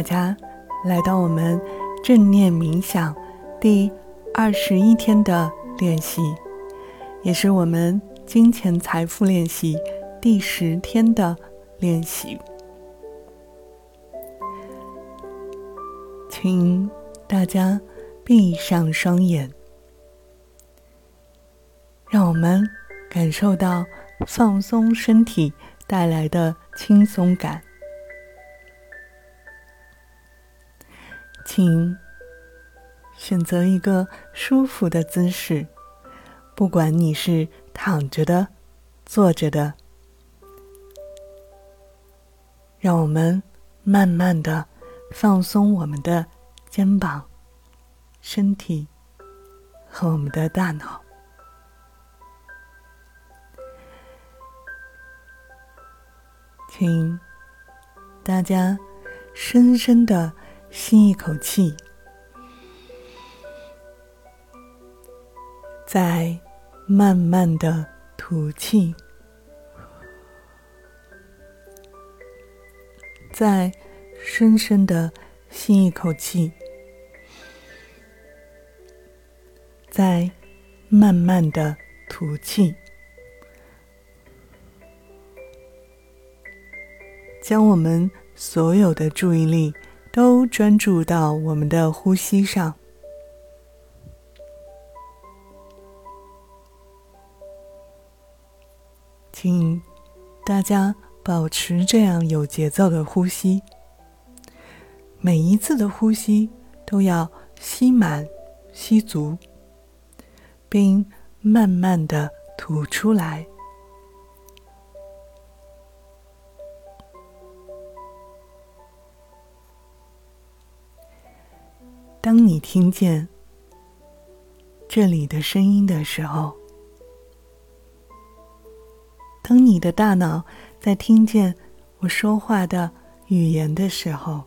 大家来到我们正念冥想第二十一天的练习，也是我们金钱财富练习第十天的练习。请大家闭上双眼，让我们感受到放松身体带来的轻松感。请选择一个舒服的姿势，不管你是躺着的、坐着的，让我们慢慢的放松我们的肩膀、身体和我们的大脑。请大家深深的。吸一口气，再慢慢的吐气，再深深的吸一口气，再慢慢的吐气，将我们所有的注意力。都专注到我们的呼吸上，请大家保持这样有节奏的呼吸。每一次的呼吸都要吸满、吸足，并慢慢的吐出来。当你听见这里的声音的时候，当你的大脑在听见我说话的语言的时候，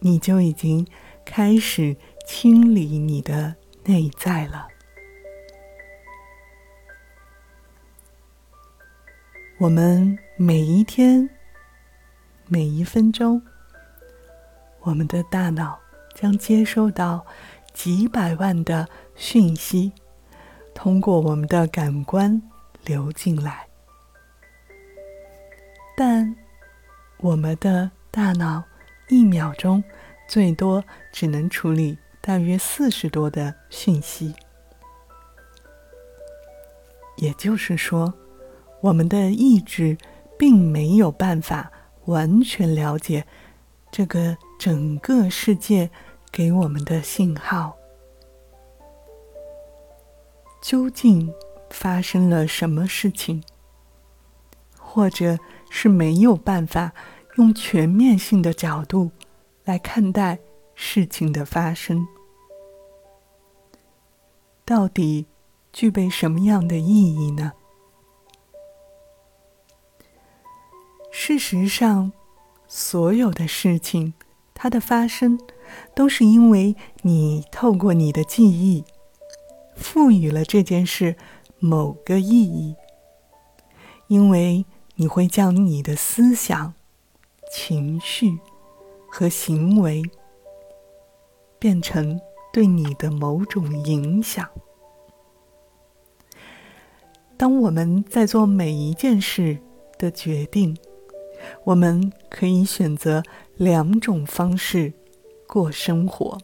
你就已经开始清理你的内在了。我们每一天、每一分钟。我们的大脑将接收到几百万的讯息，通过我们的感官流进来。但我们的大脑一秒钟最多只能处理大约四十多的讯息，也就是说，我们的意志并没有办法完全了解这个。整个世界给我们的信号，究竟发生了什么事情？或者是没有办法用全面性的角度来看待事情的发生？到底具备什么样的意义呢？事实上，所有的事情。它的发生，都是因为你透过你的记忆，赋予了这件事某个意义。因为你会将你的思想、情绪和行为，变成对你的某种影响。当我们在做每一件事的决定，我们可以选择。两种方式过生活：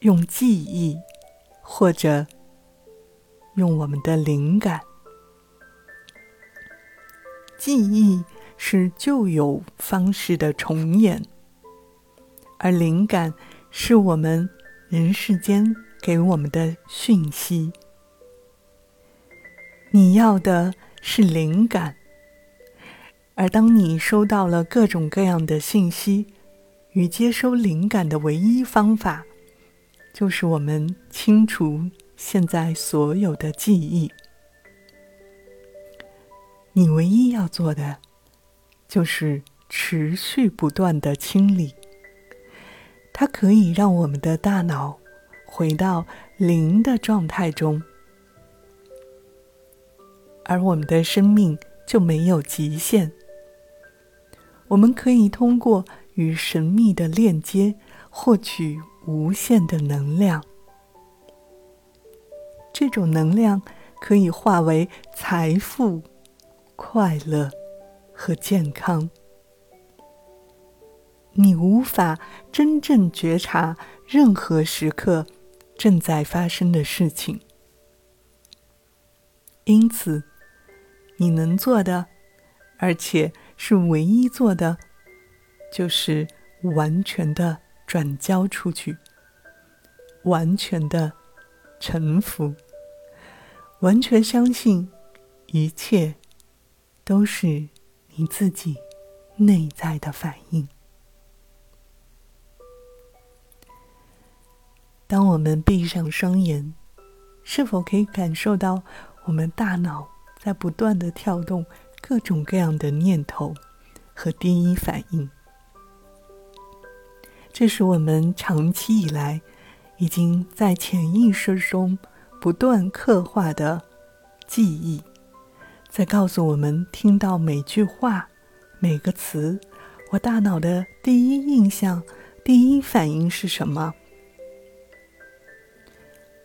用记忆，或者用我们的灵感。记忆是旧有方式的重演，而灵感是我们人世间给我们的讯息。你要的是灵感。而当你收到了各种各样的信息，与接收灵感的唯一方法，就是我们清除现在所有的记忆。你唯一要做的，就是持续不断的清理。它可以让我们的大脑回到零的状态中，而我们的生命就没有极限。我们可以通过与神秘的链接，获取无限的能量。这种能量可以化为财富、快乐和健康。你无法真正觉察任何时刻正在发生的事情，因此，你能做的，而且是唯一做的，就是完全的转交出去，完全的臣服，完全相信一切都是你自己内在的反应。当我们闭上双眼，是否可以感受到我们大脑在不断的跳动各种各样的念头和第一反应？这是我们长期以来已经在潜意识中不断刻画的记忆，在告诉我们：听到每句话、每个词，我大脑的第一印象、第一反应是什么？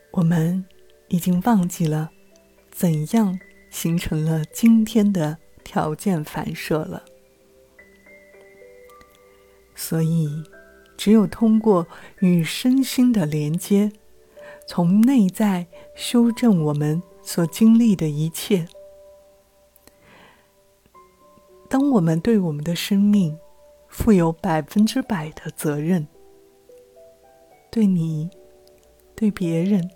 我们已经忘记了怎样形成了今天的条件反射了，所以只有通过与身心的连接，从内在修正我们所经历的一切。当我们对我们的生命负有百分之百的责任，对你，对别人。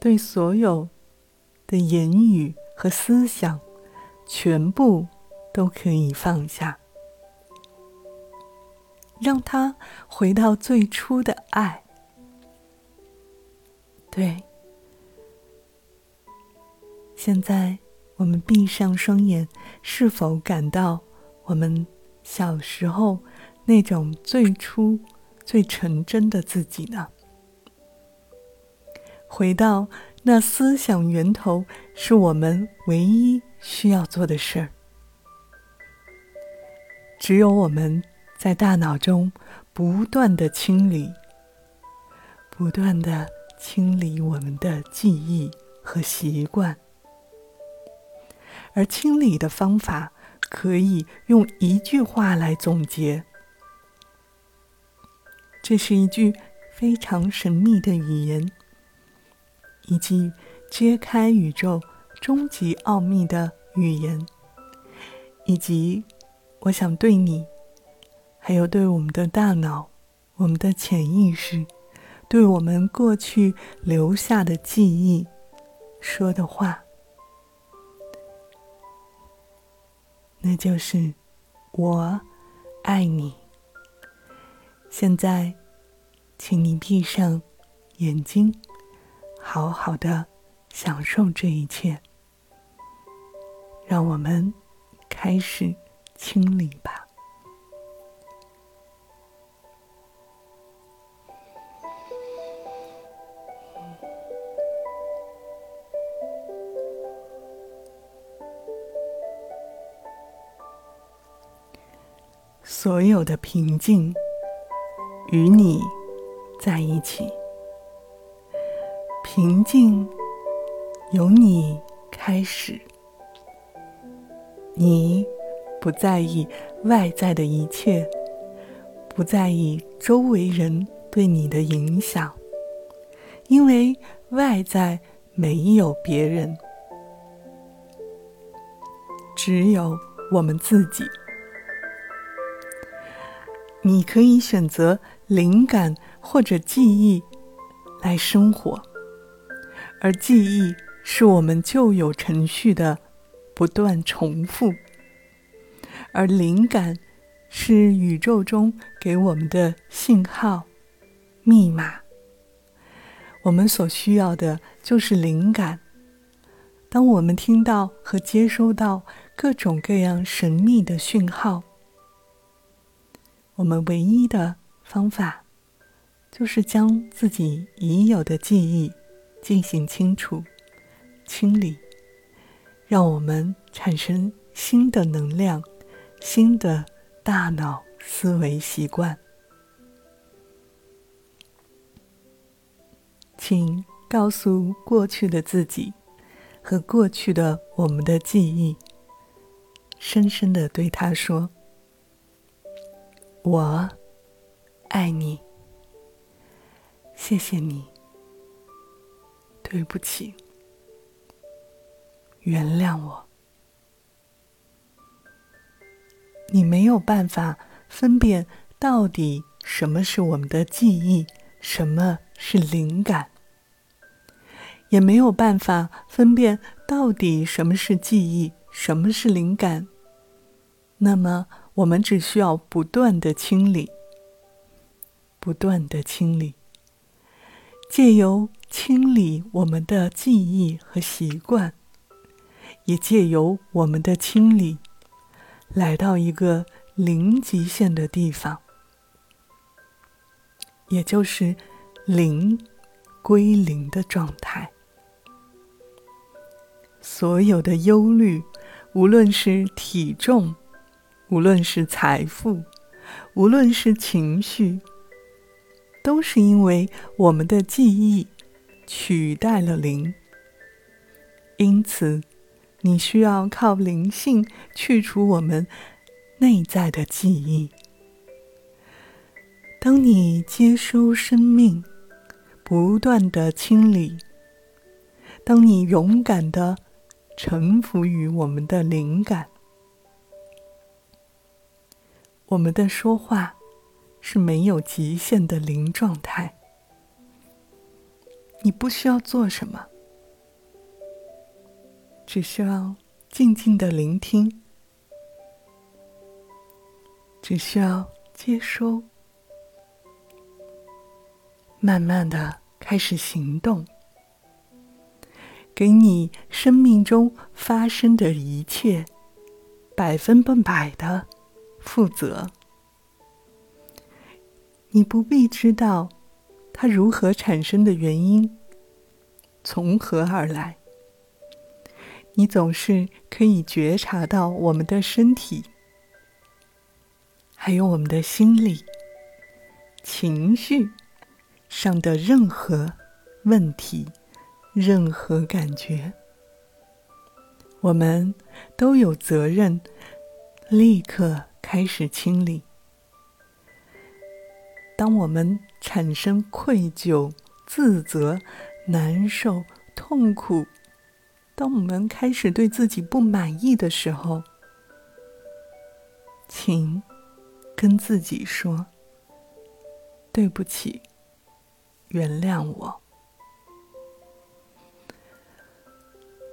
对所有的言语和思想，全部都可以放下，让它回到最初的爱。对，现在我们闭上双眼，是否感到我们小时候那种最初、最纯真的自己呢？回到那思想源头，是我们唯一需要做的事儿。只有我们在大脑中不断的清理，不断的清理我们的记忆和习惯，而清理的方法可以用一句话来总结。这是一句非常神秘的语言。以及揭开宇宙终极奥秘的语言，以及我想对你，还有对我们的大脑、我们的潜意识、对我们过去留下的记忆说的话，那就是我爱你。现在，请你闭上眼睛。好好的享受这一切，让我们开始清理吧。所有的平静与你在一起。平静由你开始，你不在意外在的一切，不在意周围人对你的影响，因为外在没有别人，只有我们自己。你可以选择灵感或者记忆来生活。而记忆是我们旧有程序的不断重复，而灵感是宇宙中给我们的信号、密码。我们所需要的就是灵感。当我们听到和接收到各种各样神秘的讯号，我们唯一的方法就是将自己已有的记忆。进行清除、清理，让我们产生新的能量、新的大脑思维习惯。请告诉过去的自己和过去的我们的记忆，深深的对他说：“我爱你，谢谢你，对不起，原谅我。”你没有办法分辨到底什么是我们的记忆，什么是灵感，也没有办法分辨到底什么是记忆，什么是灵感。那么，我们只需要不断的清理，不断的清理，借由清理我们的记忆和习惯，也借由我们的清理。来到一个零极限的地方，也就是零归零的状态。所有的忧虑，无论是体重，无论是财富，无论是情绪，都是因为我们的记忆取代了零。因此。你需要靠灵性去除我们内在的记忆。当你接收生命，不断的清理；当你勇敢的臣服于我们的灵感，我们的说话是没有极限的零状态。你不需要做什么。只需要静静的聆听，只需要接收，慢慢的开始行动，给你生命中发生的一切百分百的负责。你不必知道它如何产生的原因，从何而来。你总是可以觉察到我们的身体，还有我们的心理、情绪上的任何问题、任何感觉，我们都有责任立刻开始清理。当我们产生愧疚、自责、难受、痛苦，当我们开始对自己不满意的时候，请跟自己说：“对不起，原谅我。”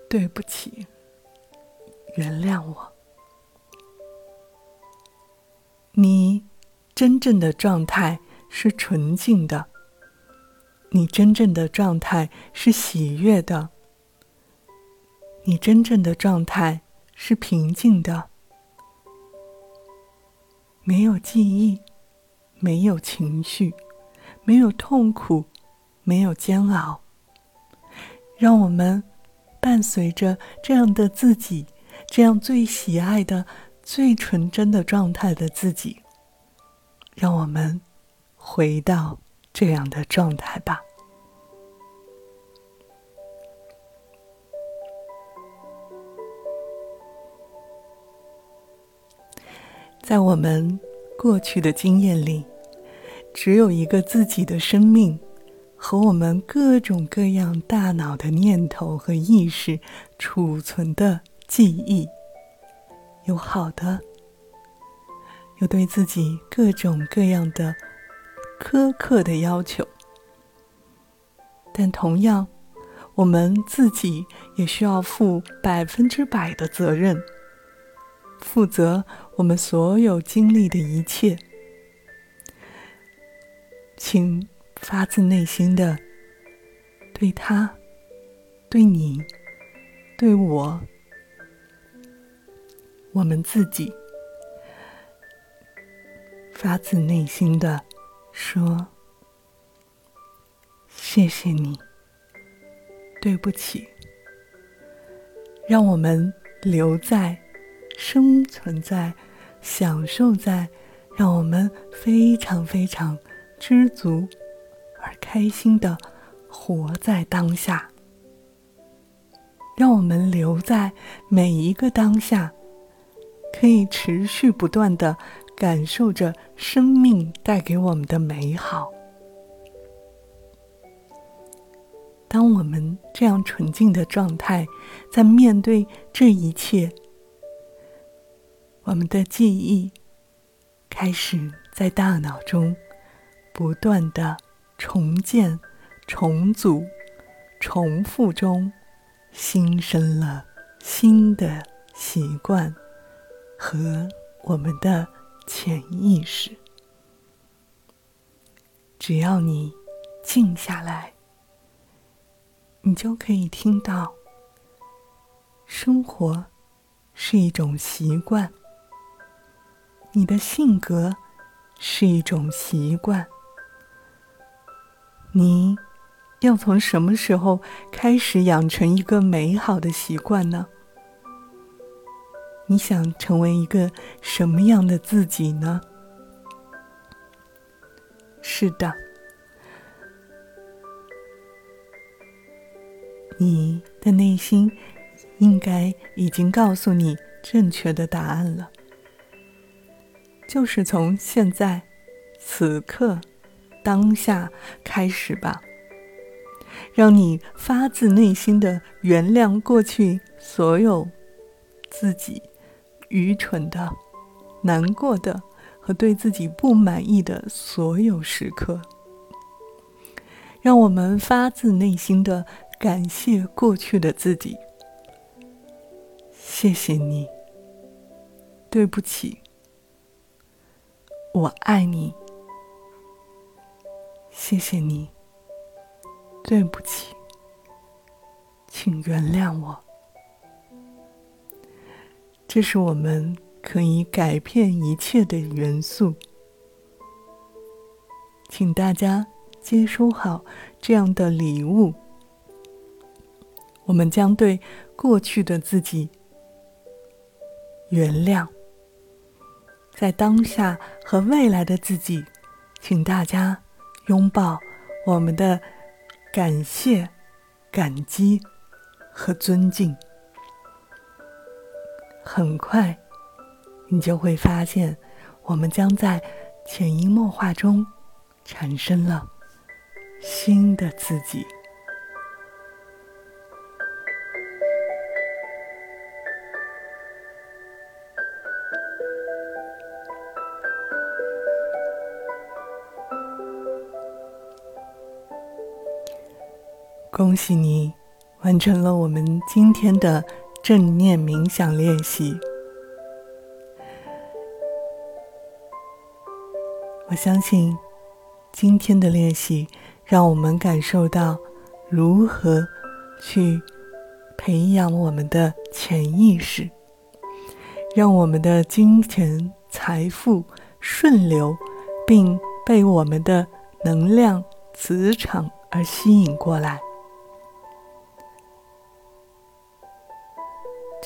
对不起，原谅我。你真正的状态是纯净的，你真正的状态是喜悦的。你真正的状态是平静的，没有记忆，没有情绪，没有痛苦，没有煎熬。让我们伴随着这样的自己，这样最喜爱的、最纯真的状态的自己，让我们回到这样的状态吧。在我们过去的经验里，只有一个自己的生命和我们各种各样大脑的念头和意识储存的记忆，有好的，有对自己各种各样的苛刻的要求，但同样，我们自己也需要负百分之百的责任。负责我们所有经历的一切，请发自内心的对他、对你、对我、我们自己，发自内心的说：“谢谢你，对不起，让我们留在。”生存在享受在让我们非常非常知足而开心的活在当下。让我们留在每一个当下，可以持续不断的感受着生命带给我们的美好。当我们这样纯净的状态，在面对这一切，我们的记忆开始在大脑中不断的重建、重组、重复中。新生了新的习惯和我们的潜意识。只要你静下来，你就可以听到：生活是一种习惯，你的性格是一种习惯，你。要从什么时候开始养成一个美好的习惯呢？你想成为一个什么样的自己呢？是的，你的内心应该已经告诉你正确的答案了，就是从现在、此刻、当下开始吧。让你发自内心的原谅过去所有自己愚蠢的、难过的和对自己不满意的所有时刻。让我们发自内心的感谢过去的自己，谢谢你，对不起，我爱你，谢谢你。对不起，请原谅我。这是我们可以改变一切的元素，请大家接收好这样的礼物。我们将对过去的自己原谅，在当下和未来的自己，请大家拥抱我们的。感谢、感激和尊敬，很快，你就会发现，我们将在潜移默化中产生了新的自己。恭喜你，完成了我们今天的正念冥想练习。我相信，今天的练习让我们感受到如何去培养我们的潜意识，让我们的金钱财富顺流，并被我们的能量磁场而吸引过来。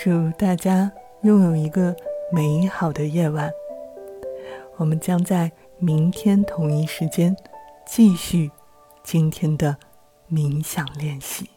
祝大家拥有一个美好的夜晚。我们将在明天同一时间继续今天的冥想练习。